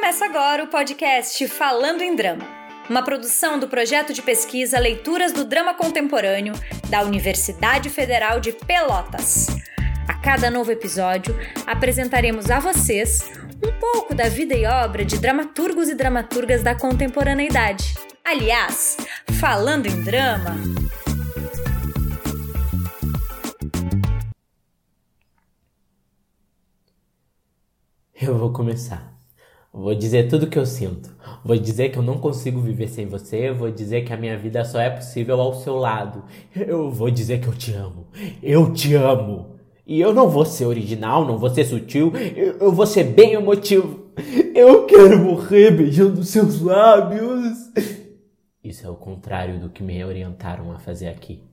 Começa agora o podcast Falando em Drama, uma produção do projeto de pesquisa Leituras do Drama Contemporâneo da Universidade Federal de Pelotas. A cada novo episódio, apresentaremos a vocês um pouco da vida e obra de dramaturgos e dramaturgas da contemporaneidade. Aliás, falando em drama, Eu vou começar. Vou dizer tudo o que eu sinto. Vou dizer que eu não consigo viver sem você. Vou dizer que a minha vida só é possível ao seu lado. Eu vou dizer que eu te amo. Eu te amo. E eu não vou ser original, não vou ser sutil. Eu, eu vou ser bem emotivo. Eu quero morrer beijando seus lábios. Isso é o contrário do que me orientaram a fazer aqui.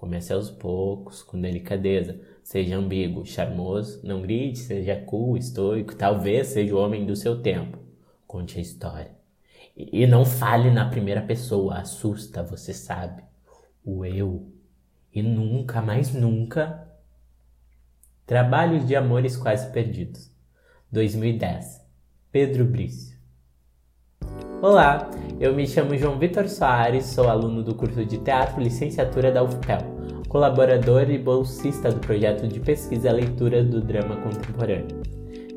Comece aos poucos, com delicadeza. Seja ambíguo, charmoso, não grite, seja cool, estoico, talvez seja o homem do seu tempo. Conte a história. E não fale na primeira pessoa, assusta, você sabe. O eu. E nunca, mais nunca. Trabalhos de Amores Quase Perdidos. 2010. Pedro Brício. Olá, eu me chamo João Vitor Soares, sou aluno do curso de Teatro Licenciatura da UFPEL colaborador e bolsista do projeto de pesquisa Leitura do Drama Contemporâneo.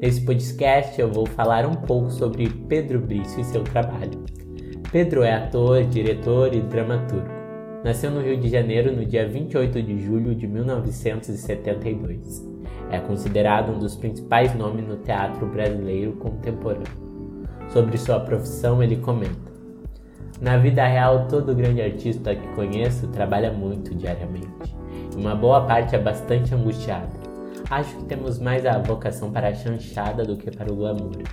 Nesse podcast eu vou falar um pouco sobre Pedro Brício e seu trabalho. Pedro é ator, diretor e dramaturgo. Nasceu no Rio de Janeiro no dia 28 de julho de 1972. É considerado um dos principais nomes no teatro brasileiro contemporâneo. Sobre sua profissão, ele comenta: na vida real, todo grande artista que conheço trabalha muito diariamente. Uma boa parte é bastante angustiada. Acho que temos mais a vocação para a chanchada do que para o glamour.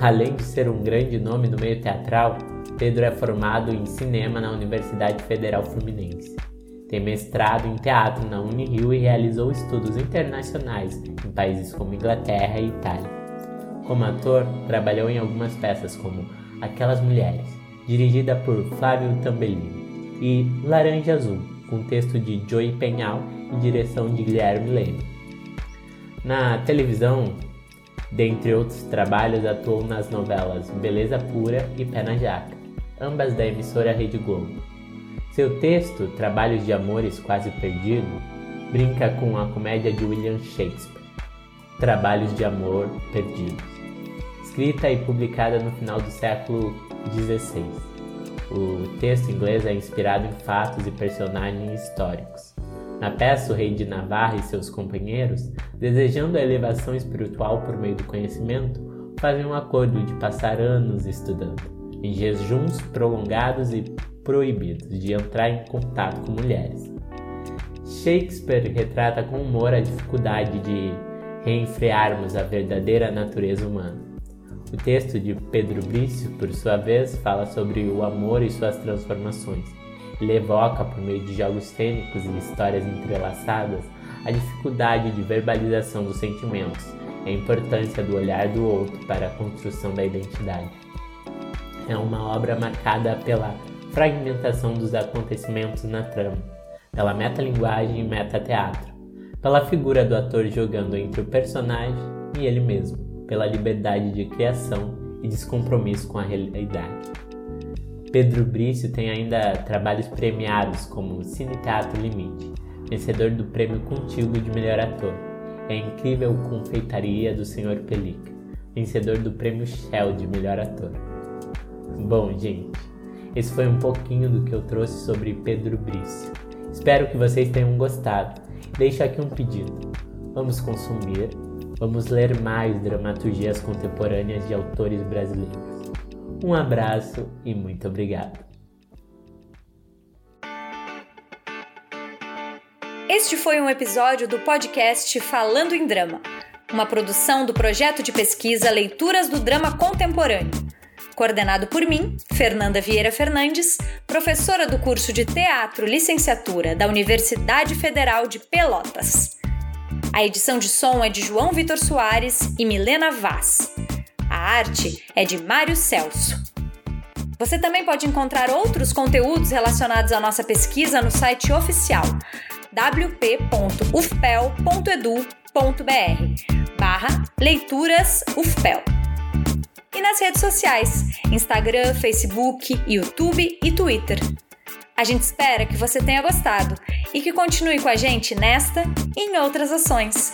Além de ser um grande nome no meio teatral, Pedro é formado em cinema na Universidade Federal Fluminense. Tem mestrado em teatro na Unirio e realizou estudos internacionais em países como Inglaterra e Itália. Como ator, trabalhou em algumas peças como Aquelas Mulheres, dirigida por Flávio Tambellini, e Laranja Azul, com texto de Joey Penhal e direção de Guilherme Leme. Na televisão, dentre outros trabalhos, atuou nas novelas Beleza Pura e Pé na Jaca, ambas da emissora Rede Globo. Seu texto, Trabalhos de Amores Quase Perdido, brinca com a comédia de William Shakespeare, Trabalhos de Amor Perdidos, escrita e publicada no final do século 16. O texto inglês é inspirado em fatos e personagens históricos. Na peça, o rei de Navarra e seus companheiros, desejando a elevação espiritual por meio do conhecimento, fazem um acordo de passar anos estudando, em jejuns prolongados e proibidos de entrar em contato com mulheres. Shakespeare retrata com humor a dificuldade de reenfrearmos a verdadeira natureza humana. O texto de Pedro Brício, por sua vez, fala sobre o amor e suas transformações. Ele evoca, por meio de jogos cênicos e histórias entrelaçadas, a dificuldade de verbalização dos sentimentos a importância do olhar do outro para a construção da identidade. É uma obra marcada pela fragmentação dos acontecimentos na trama, pela metalinguagem e metateatro, pela figura do ator jogando entre o personagem e ele mesmo pela liberdade de criação e descompromisso com a realidade. Pedro Brício tem ainda trabalhos premiados como Cine Teatro Limite, vencedor do Prêmio Contigo de Melhor Ator, e A Incrível Confeitaria do Sr. Pelica, vencedor do Prêmio Shell de Melhor Ator. Bom, gente, esse foi um pouquinho do que eu trouxe sobre Pedro Brício. Espero que vocês tenham gostado. Deixo aqui um pedido. Vamos consumir Vamos ler mais dramaturgias contemporâneas de autores brasileiros. Um abraço e muito obrigado. Este foi um episódio do podcast Falando em Drama, uma produção do projeto de pesquisa Leituras do Drama Contemporâneo, coordenado por mim, Fernanda Vieira Fernandes, professora do curso de Teatro Licenciatura da Universidade Federal de Pelotas. A edição de som é de João Vitor Soares e Milena Vaz. A arte é de Mário Celso. Você também pode encontrar outros conteúdos relacionados à nossa pesquisa no site oficial wp.ufpel.edu.br barra leituras UFPEL. e nas redes sociais: Instagram, Facebook, YouTube e Twitter. A gente espera que você tenha gostado e que continue com a gente nesta e em outras ações.